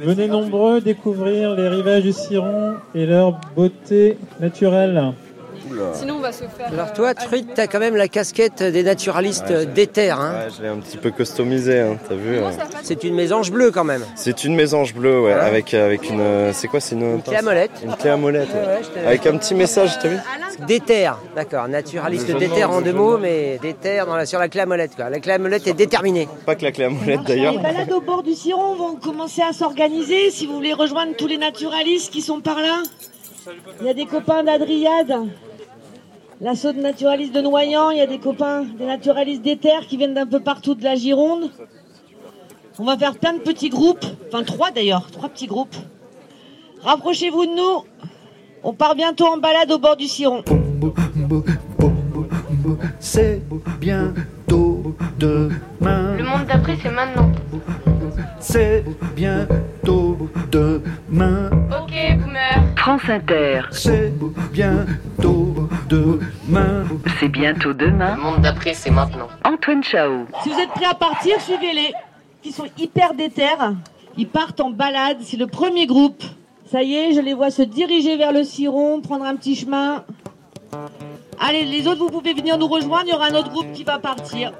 Venez nombreux découvrir les rivages du Ciron et leur beauté naturelle. Sinon, on va se faire. Alors toi, Truite, t'as quand même la casquette des naturalistes d'éther. Hein. Ouais, je l'ai un petit peu customisé, hein, t'as vu euh. C'est une mésange bleue quand même. C'est une mésange bleue, ouais, Ouais. avec, euh, avec une... euh, C'est quoi, c'est une... Une clé à molette. Une clé à molette, ouais. Ouais, ouais, Avec un petit message, t'as vu D'éther, d'accord. Naturaliste Le jeu de d'éther mots, en deux mots, mais dans la- sur la clé à molette. Quoi. La clé à molette est déterminée. Pas que la clé à molette, d'ailleurs. Les balades au bord du Ciron vont commencer à s'organiser. Si vous voulez rejoindre tous les naturalistes qui sont par là, il y a des copains d'Adriade, l'assaut de naturalistes de Noyant, il y a des copains des naturalistes d'Éther qui viennent d'un peu partout de la Gironde. On va faire plein de petits groupes, enfin trois d'ailleurs, trois petits groupes. Rapprochez-vous de nous. On part bientôt en balade au bord du Ciron. C'est bientôt demain. Le monde d'après, c'est maintenant. C'est bientôt demain. France Inter, C'est bientôt demain. c'est bientôt demain. monde d'après, c'est maintenant. Antoine Chao. Si vous êtes prêts à partir, suivez-les. Ils sont hyper déter. Ils partent en balade. C'est le premier groupe. Ça y est, je les vois se diriger vers le Ciron, prendre un petit chemin. Allez, les autres, vous pouvez venir nous rejoindre. Il y aura un autre groupe qui va partir.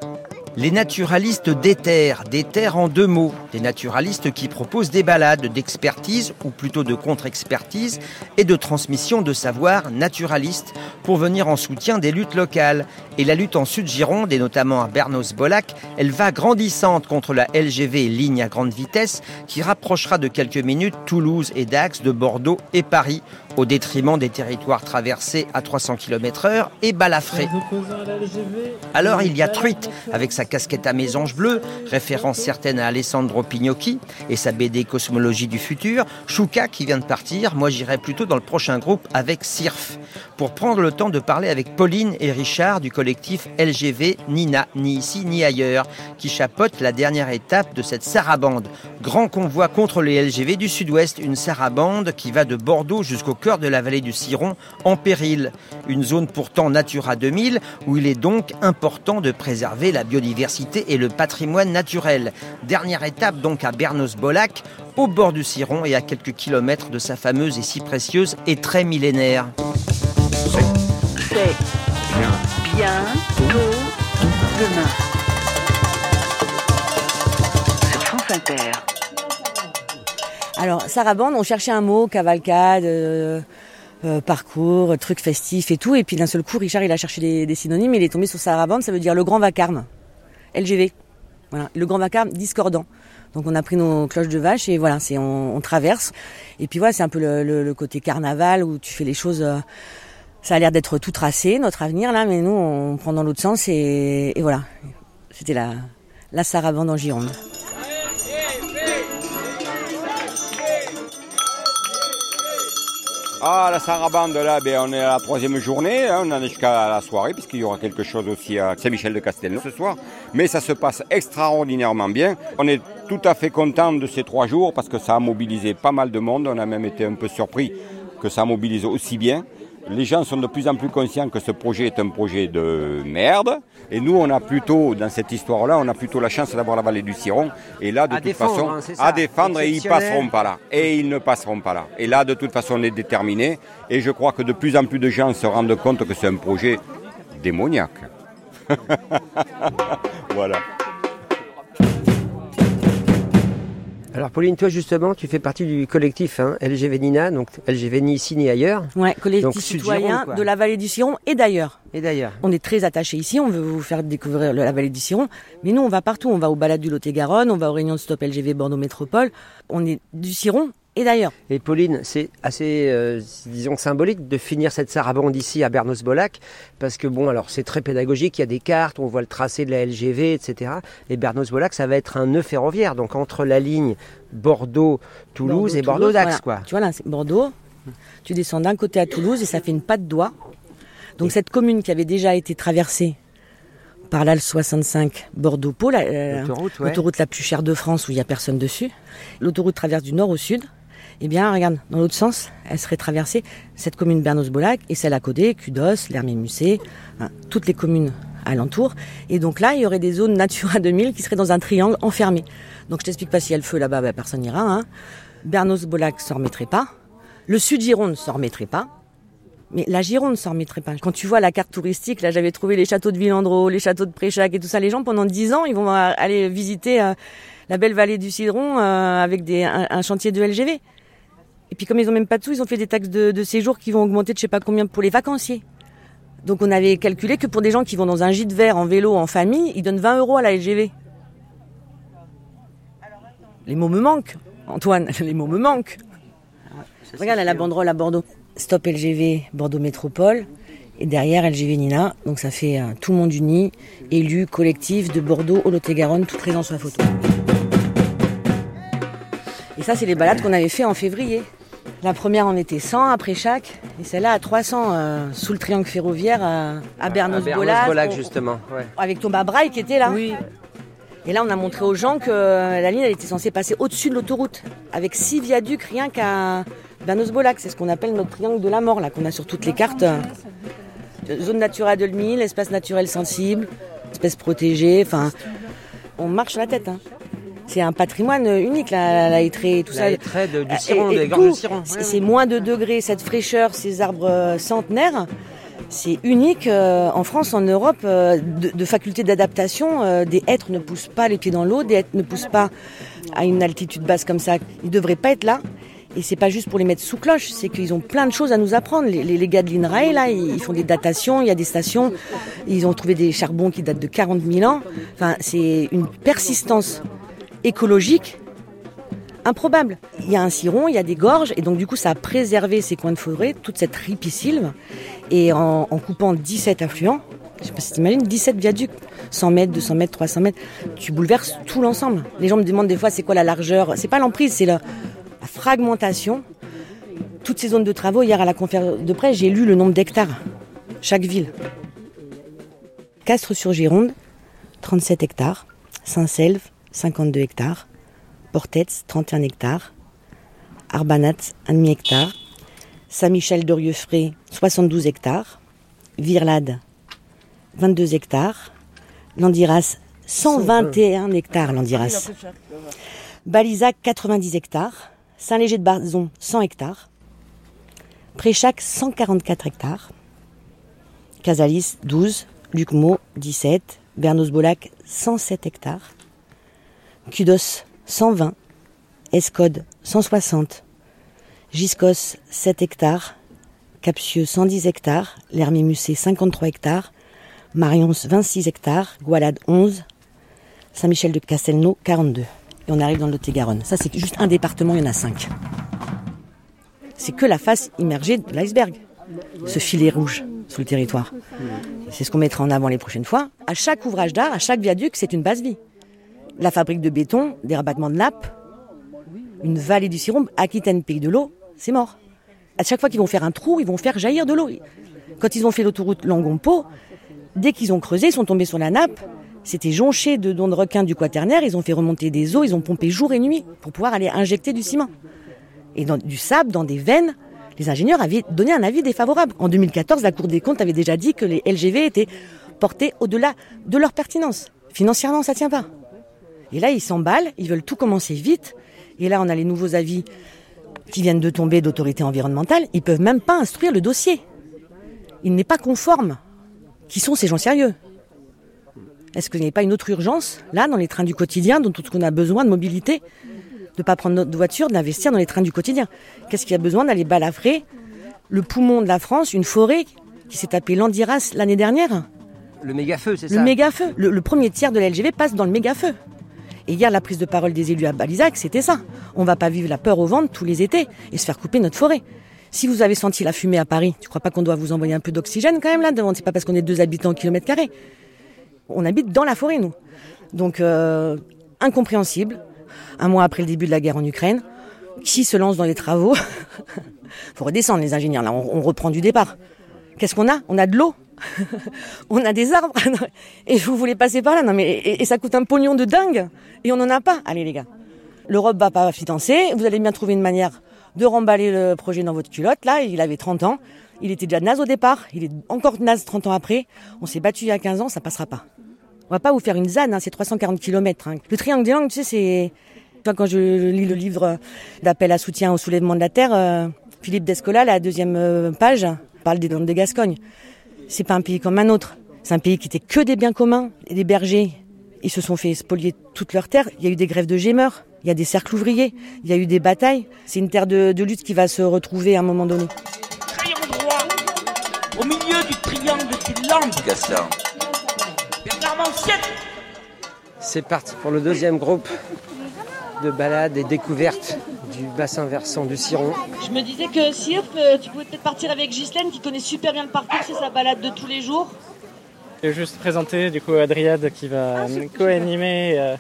Les naturalistes d'éther, d'éther en deux mots, des naturalistes qui proposent des balades d'expertise, ou plutôt de contre-expertise, et de transmission de savoir naturaliste pour venir en soutien des luttes locales. Et la lutte en Sud-Gironde, et notamment à Bernos-Bolac, elle va grandissante contre la LGV ligne à grande vitesse qui rapprochera de quelques minutes Toulouse et Dax de Bordeaux et Paris, au détriment des territoires traversés à 300 km/h et balafrés. Alors il y a Truite, avec sa casquette à mésange bleue, référence certaine à Alessandro Pignocchi et sa BD Cosmologie du futur, Chouka qui vient de partir, moi j'irai plutôt dans le prochain groupe avec Sirf, pour prendre le temps de parler avec Pauline et Richard du collectif LGV Nina, ni ici ni ailleurs, qui chapeaute la dernière étape de cette sarabande. Grand convoi contre les LGV du sud-ouest, une sarabande qui va de Bordeaux jusqu'au cœur de la vallée du Ciron, en péril. Une zone pourtant Natura 2000, où il est donc important de préserver la biodiversité et le patrimoine naturel. Dernière étape donc à Bernos-Bolac, au bord du Ciron et à quelques kilomètres de sa fameuse et si précieuse et très millénaire. C'est demain. Sur France Inter. Alors, Sarabande, on cherchait un mot, cavalcade, euh, euh, parcours, truc festif et tout. Et puis d'un seul coup, Richard, il a cherché des, des synonymes. Il est tombé sur Sarabande, ça veut dire le grand vacarme. LGV. Le grand vacarme discordant. Donc on a pris nos cloches de vache et voilà, c'est on, traverse. Et puis voilà, c'est un peu le, côté carnaval où tu fais les choses. euh, ça a l'air d'être tout tracé, notre avenir là, mais nous on prend dans l'autre sens et, et voilà. C'était la, la Sarabande en Gironde. Ah, la sarabande, là, ben, on est à la troisième journée, hein, on en est jusqu'à la soirée, puisqu'il y aura quelque chose aussi à Saint-Michel de Castelnau ce soir. Mais ça se passe extraordinairement bien. On est tout à fait content de ces trois jours, parce que ça a mobilisé pas mal de monde. On a même été un peu surpris que ça mobilise aussi bien. Les gens sont de plus en plus conscients que ce projet est un projet de merde. Et nous, on a plutôt, dans cette histoire-là, on a plutôt la chance d'avoir la vallée du Ciron. Et là, de À toute façon, hein, à défendre, et ils passeront pas là. Et ils ne passeront pas là. Et là, de toute façon, on est déterminé. Et je crois que de plus en plus de gens se rendent compte que c'est un projet démoniaque. voilà. Alors Pauline, toi justement, tu fais partie du collectif hein, LGV Nina, donc LGV ni ici ni ailleurs. Ouais, collectif Donc, citoyen de la vallée du Ciron et d'ailleurs. Et d'ailleurs. On est très attachés ici, on veut vous faire découvrir la vallée du Ciron, mais nous on va partout, on va au balade du Lot-et-Garonne, on va aux réunions de Stop LGV Bordeaux Métropole, on est du Ciron et d'ailleurs. Et Pauline, c'est assez, euh, disons, symbolique de finir cette sarabande ici à Bernos-Bolac, parce que bon, alors c'est très pédagogique, il y a des cartes, on voit le tracé de la LGV, etc. Et Bernos-Bolac, ça va être un nœud ferroviaire, donc entre la ligne Bordeaux-Toulouse et Bordeaux-Dax, voilà. quoi. Tu vois là, c'est Bordeaux, tu descends d'un côté à Toulouse et ça fait une patte d'oie. Donc cette commune qui avait déjà été traversée par l'AL 65 Bordeaux-Pau, la- euh, ouais. l'autoroute la plus chère de France où il n'y a personne dessus. L'autoroute traverse du nord au sud. Eh bien, regarde, dans l'autre sens, elle serait traversée cette commune Bernos-Bolac et celle à côté, Cudos, l'Hermé-Musset, hein, toutes les communes alentour. Et donc là, il y aurait des zones Natura 2000 qui seraient dans un triangle enfermé. Donc je t'explique pas s'il y a le feu là-bas, bah, personne n'ira. Hein. Bernos-Bolac s'en remettrait pas. Le sud Gironde s'en remettrait pas. Mais la Gironde s'en remettrait pas. Quand tu vois la carte touristique, là j'avais trouvé les châteaux de Villandreau, les châteaux de Préchac et tout ça. Les gens pendant 10 ans, ils vont euh, aller visiter euh, la belle vallée du Cidron euh, avec des, un chantier de LGV. Et puis comme ils ont même pas de sous, ils ont fait des taxes de, de séjour qui vont augmenter de je sais pas combien pour les vacanciers. Donc on avait calculé que pour des gens qui vont dans un gîte vert en vélo en famille, ils donnent 20 euros à la LGV. Les mots me manquent, Antoine, les mots me manquent. Regarde à la banderole à Bordeaux. Stop LGV Bordeaux Métropole. Et derrière LGV Nina. Donc ça fait euh, tout le monde uni, élu, collectif de Bordeaux au Lot-et-Garonne, tout présent sur la photo. Et ça, c'est les balades qu'on avait fait en février. La première en était 100 après chaque, et celle-là à 300 euh, sous le triangle ferroviaire à, à Bernos-Bolac. Justement. Ouais. avec Thomas Braille qui était là. Oui. Et là, on a montré aux gens que la ligne elle était censée passer au-dessus de l'autoroute, avec six viaducs rien qu'à Bernos-Bolac. C'est ce qu'on appelle notre triangle de la mort, là, qu'on a sur toutes les cartes. Zone Natura 2000, espace naturel sensible, espèce protégée, enfin, on marche la tête. hein. C'est un patrimoine unique, la, la hêtraie, tout La ça. hêtraie de- du Et- Ciron, et des gorges de tout, Ciron. c'est- moins de degrés, cette fraîcheur, ces arbres euh, centenaires. C'est unique euh, en France, en Europe, euh, de, de faculté d'adaptation. euh, des hêtres ne poussent pas les pieds dans l'eau, des hêtres ne poussent pas à une altitude basse comme ça. Ils devraient pas être là. Et c'est pas juste pour les mettre sous cloche, c'est qu'ils ont plein de choses à nous apprendre. Les, les- les gars de l'INRAE, là, ils ils font des datations, il y a des stations, ils ont trouvé des charbons qui datent de 40 000 ans. Enfin, c'est une persistance écologique improbable. Il y a un ciron, il y a des gorges, et donc du coup ça a préservé ces coins de forêt, toute cette ripisylve, et en, coupant 17 affluents, je sais pas si t'imagines, 17 viaducs, 100 mètres, 200 mètres, 300 mètres, tu bouleverses tout l'ensemble. Les gens me demandent des fois c'est quoi la largeur, c'est pas l'emprise, c'est la, la fragmentation. Toutes ces zones de travaux, hier à la conférence de presse, j'ai lu le nombre d'hectares, chaque ville. Castres-sur-Gironde, 37 hectares, Saint-Selve, 52 hectares, Portetz, 31 hectares, Arbanat, 1,5 hectare, Saint-Michel-d'Orieux-Fray, 72 hectares, Virlade, 22 hectares, Landiras, 121 hectares, Landiras, Balizac, 90 hectares, Saint-Léger-de-Barzon, 100 hectares, Préchac, 144 hectares, Casalis, 12, Lucmont, 17, Bernos-Bolac, 107 hectares, Cudos, 120, Escode, 160, Giscos, 7 hectares, Capsieux, 110 hectares, L'Hermé-Musset, 53 hectares, Marions, 26 hectares, Gualade, 11, Saint-Michel de Castelnau, 42. Et on arrive dans le Lot-et-Garonne. Ça, c'est juste un département, il y en a 5. C'est que la face immergée de l'iceberg, ce filet rouge sur le territoire. C'est ce qu'on mettra en avant les prochaines fois. À chaque ouvrage d'art, à chaque viaduc, c'est une base vie. La fabrique de béton, des rabattements de nappes, une vallée du Ciron, Aquitaine, pays de l'eau, c'est mort. À chaque fois qu'ils vont faire un trou, ils vont faire jaillir de l'eau. Quand ils ont fait l'autoroute Langon-Pau, dès qu'ils ont creusé, ils sont tombés sur la nappe. C'était jonché de dons de requins du quaternaire. Ils ont fait remonter des eaux, ils ont pompé jour et nuit pour pouvoir aller injecter du ciment. Et dans du sable, dans des veines, les ingénieurs avaient donné un avis défavorable. En 2014, la Cour des comptes avait déjà dit que les LGV étaient portés au-delà de leur pertinence. Financièrement, ça tient pas. Et là, ils s'emballent, ils veulent tout commencer vite. Et là, on a les nouveaux avis qui viennent de tomber d'autorité environnementale. Ils peuvent même pas instruire le dossier. Il n'est pas conforme. Qui sont ces gens sérieux? Est-ce qu'il n'y a pas une autre urgence, là, dans les trains du quotidien, dont tout ce qu'on a besoin de mobilité De ne pas prendre notre voiture, d'investir dans les trains du quotidien? Qu'est-ce qu'il y a besoin d'aller balafrer le poumon de la France, une forêt qui s'est appelée Landiras l'année dernière? Le méga feu, c'est le ça? méga feu. Le, le premier tiers de la LGV passe dans le méga feu. Et hier, la prise de parole des élus à Balizac, c'était ça. On va pas vivre la peur au ventre tous les étés et se faire couper notre forêt. Si vous avez senti la fumée à Paris, tu crois pas qu'on doit vous envoyer un peu d'oxygène quand même là devant? C'est pas parce qu'on est deux habitants au kilomètre carré. On habite dans la forêt, nous. Donc, euh, incompréhensible. Un mois après le début de la guerre en Ukraine, qui se lance dans les travaux? Faut redescendre les ingénieurs, là, on reprend du départ. Qu'est-ce qu'on a? On a de l'eau on a des arbres. Et vous voulez passer par là. Non mais et, ça coûte un pognon de dingue. Et on n'en a pas. Allez les gars. l'Europe va pas financer. Vous allez bien trouver une manière de remballer le projet dans votre culotte. Là il avait 30 ans. Il était déjà naze au départ, il est encore naze 30 ans après. On s'est battu il y a 15 ans, ça passera pas. On va pas vous faire une ZAN, hein, c'est 340 km. Le triangle des langues, tu sais, c'est... Toi, Quand je lis le livre d'appel à soutien au soulèvement de la terre, euh, Philippe Descola, la deuxième euh, page, parle des Landes de Gascogne. C'est pas un pays comme un autre. C'est un pays qui était que des biens communs et des bergers. Ils se sont fait spolier toutes leurs terres. Il y a eu des grèves de gémeurs, il y a des cercles ouvriers, il y a eu des batailles. C'est une terre de, de lutte qui va se retrouver à un moment donné. Crayon droit, au milieu du triangle des Landes. Gaston. Bernard Mancienne. C'est parti pour le deuxième groupe de balades et découvertes du bassin versant du Ciron. Je me disais que Sirf, euh, tu pouvais peut-être partir avec Ghislaine qui connaît super bien le parcours, c'est sa balade de tous les jours. Je vais juste présenter du coup Adriade qui va co-animer euh,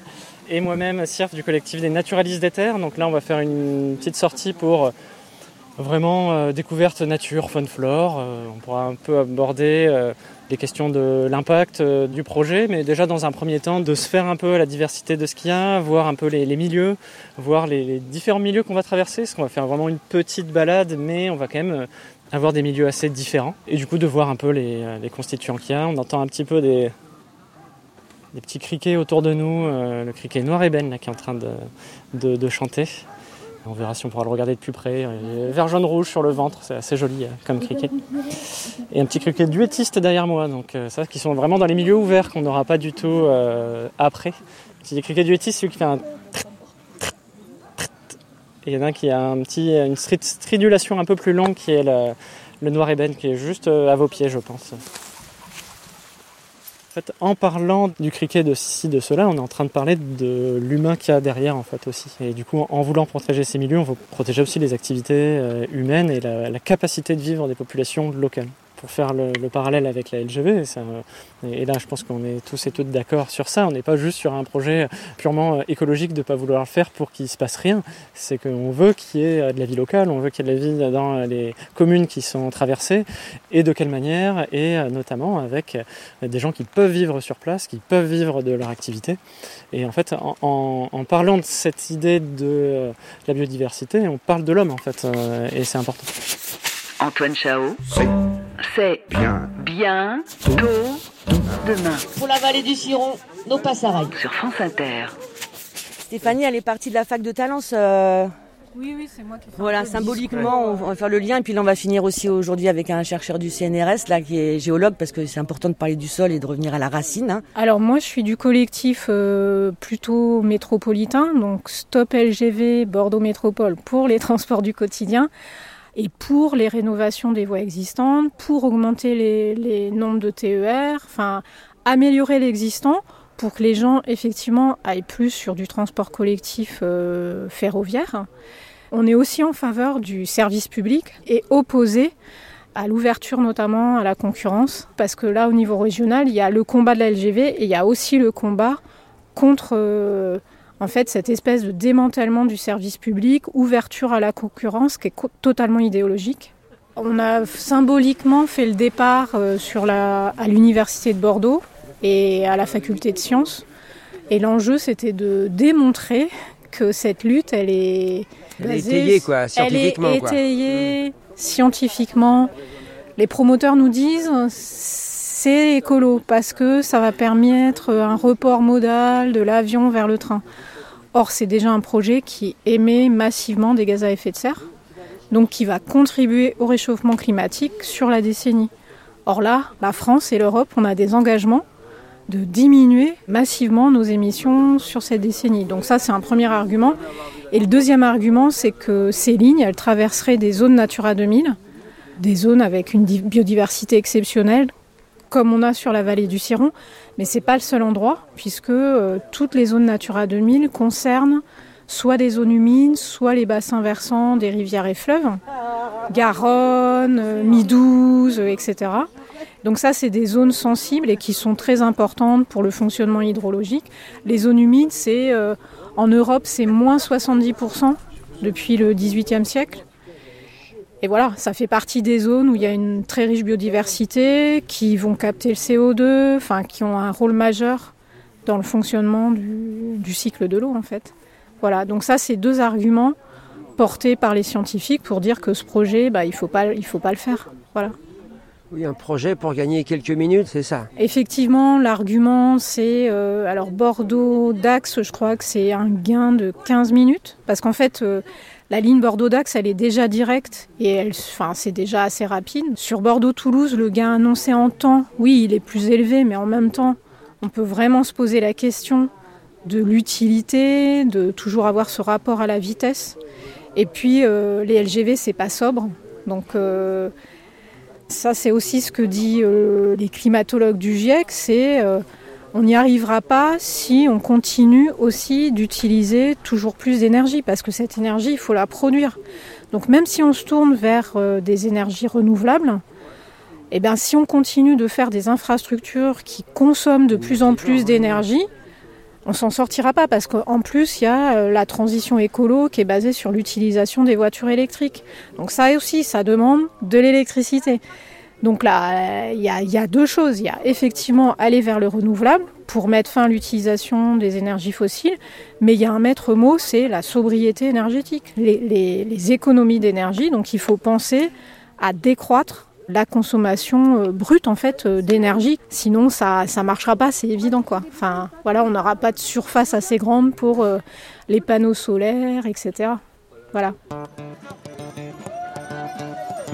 et moi-même Sirf du collectif des naturalistes des terres. Donc là on va faire une petite sortie pour euh, vraiment euh, découverte nature, faune, flore. Euh, on pourra un peu aborder euh, les questions de l'impact du projet, mais déjà dans un premier temps de se faire un peu la diversité de ce qu'il y a, voir un peu les, milieux, voir les, différents milieux qu'on va traverser, parce qu'on va faire vraiment une petite balade, mais on va quand même avoir des milieux assez différents. Et du coup de voir un peu les, constituants qu'il y a. On entend un petit peu des, petits criquets autour de nous, le criquet noir ébène là, qui est en train de chanter. On verra si on pourra le regarder de plus près. Est vert jaune rouge sur le ventre, c'est assez joli euh, comme criquet. Et un petit criquet duettiste derrière moi, donc euh, ça, qui sont vraiment dans les milieux ouverts qu'on n'aura pas du tout euh, après. Petit criquet duettiste, celui qui fait un et il y en a un qui a un petit, une stri- stridulation un peu plus longue qui est le, noir ébène qui est juste euh, à vos pieds, je pense. En parlant du criquet de ci, de cela, on est en train de parler de l'humain qu'il y a derrière en fait aussi. Et du coup, en voulant protéger ces milieux, on veut protéger aussi les activités euh, humaines et la capacité de vivre des populations locales. Pour faire le, le parallèle avec la LGV, euh, et là je pense qu'on est tous et toutes d'accord sur ça, on n'est pas juste sur un projet purement euh, écologique de ne pas vouloir le faire pour qu'il ne se passe rien, c'est qu'on veut qu'il y ait euh, de la vie locale, on veut qu'il y ait de la vie dans les communes qui sont traversées, et de quelle manière, et euh, notamment avec euh, des gens qui peuvent vivre sur place, qui peuvent vivre de leur activité. Et en fait, en, en- parlant de cette idée de euh, la biodiversité, on parle de l'homme en fait, euh, et c'est important. Antoine Chao. C'est Bien. bien tôt demain Pour la vallée du Ciron, nos passerailles. sur France Inter. Stéphanie, elle est partie de la fac de Talence. euh, Oui, oui, c'est moi qui fais Voilà, symboliquement, on va faire le lien. Et puis là, on va finir aussi aujourd'hui avec un chercheur du CNRS, là, qui est géologue, parce que c'est important de parler du sol et de revenir à la racine. hein. Alors moi, je suis du collectif euh, plutôt métropolitain, donc Stop LGV Bordeaux Métropole pour les transports du quotidien et pour les rénovations des voies existantes, pour augmenter les, nombres de TER, enfin améliorer l'existant pour que les gens effectivement aillent plus sur du transport collectif euh, ferroviaire. On est aussi en faveur du service public et opposé à l'ouverture notamment à la concurrence, parce que là au niveau régional, il y a le combat de la LGV et il y a aussi le combat contre euh, en fait cette espèce de démantèlement du service public, ouverture à la concurrence qui est totalement idéologique. On a symboliquement fait le départ euh, sur la, à l'université de Bordeaux et à la faculté de sciences. Et l'enjeu, c'était de démontrer que cette lutte, elle est Elle est basée- étayée, quoi, scientifiquement, Elle est quoi. étayée scientifiquement. Les promoteurs nous disent c'est écolo parce que ça va permettre un report modal de l'avion vers le train. Or, c'est déjà un projet qui émet massivement des gaz à effet de serre, donc qui va contribuer au réchauffement climatique sur la décennie. Or là, la France et l'Europe, on a des engagements de diminuer massivement nos émissions sur cette décennie. Donc ça, c'est un premier argument. Et le deuxième argument, c'est que ces lignes, elles traverseraient des zones Natura 2000, des zones avec une di- biodiversité exceptionnelle, comme on a sur la vallée du Ciron. Mais c'est pas le seul endroit, puisque euh, toutes les zones Natura 2000 concernent soit des zones humides, soit les bassins versants des rivières et fleuves, Garonne, euh, Midouze, etc. Donc ça, c'est des zones sensibles et qui sont très importantes pour le fonctionnement hydrologique. Les zones humides, c'est euh, en Europe, c'est moins 70% depuis le XVIIIe siècle. Et voilà, ça fait partie des zones où il y a une très riche biodiversité, qui vont capter le CO2, enfin qui ont un rôle majeur dans le fonctionnement du, du cycle de l'eau en fait. Voilà, donc ça c'est deux arguments portés par les scientifiques pour dire que ce projet, bah, il faut pas, il faut pas le faire. Voilà. Oui, un projet pour gagner quelques minutes, c'est ça. Effectivement, l'argument, c'est euh, alors Bordeaux-Dax, je crois que c'est un gain de 15 minutes, parce qu'en fait, euh, la ligne Bordeaux-Dax, elle est déjà directe et elle, enfin, c'est déjà assez rapide. Sur Bordeaux-Toulouse, le gain annoncé en temps, oui, il est plus élevé, mais en même temps, on peut vraiment se poser la question de l'utilité, de toujours avoir ce rapport à la vitesse. Et puis, euh, les LGV, c'est pas sobre, donc. Euh, ça, c'est aussi ce que disent euh, les climatologues du GIEC, c'est on n'y arrivera pas si on continue aussi d'utiliser toujours plus d'énergie, parce que cette énergie, il faut la produire. Donc même si on se tourne vers euh, des énergies renouvelables, eh bien, si on continue de faire des infrastructures qui consomment de plus en plus d'énergie, on s'en sortira pas parce qu'en plus il y a euh, la transition écolo qui est basée sur l'utilisation des voitures électriques. Donc ça aussi, ça demande de l'électricité. Donc là, il y, a, deux choses. Il y a effectivement aller vers le renouvelable pour mettre fin à l'utilisation des énergies fossiles, mais il y a un maître mot, c'est la sobriété énergétique, les économies d'énergie. Donc il faut penser à décroître la consommation euh, brute en fait euh, d'énergie. Sinon ça ça marchera pas, c'est évident quoi. Enfin voilà, on n'aura pas de surface assez grande pour euh, les panneaux solaires, etc. Voilà.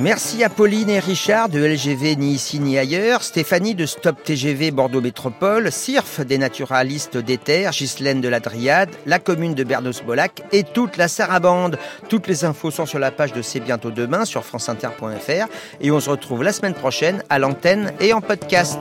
Merci à Pauline et Richard de LGV Ni ici ni ailleurs, Stéphanie de Stop TGV Bordeaux Métropole, CIRF des naturalistes des terres, Ghislaine de la Dryade, la commune de Bernos-Bolac et toute la Sarabande. Toutes les infos sont sur la page de C'est bientôt demain sur franceinter.fr et on se retrouve la semaine prochaine à l'antenne et en podcast.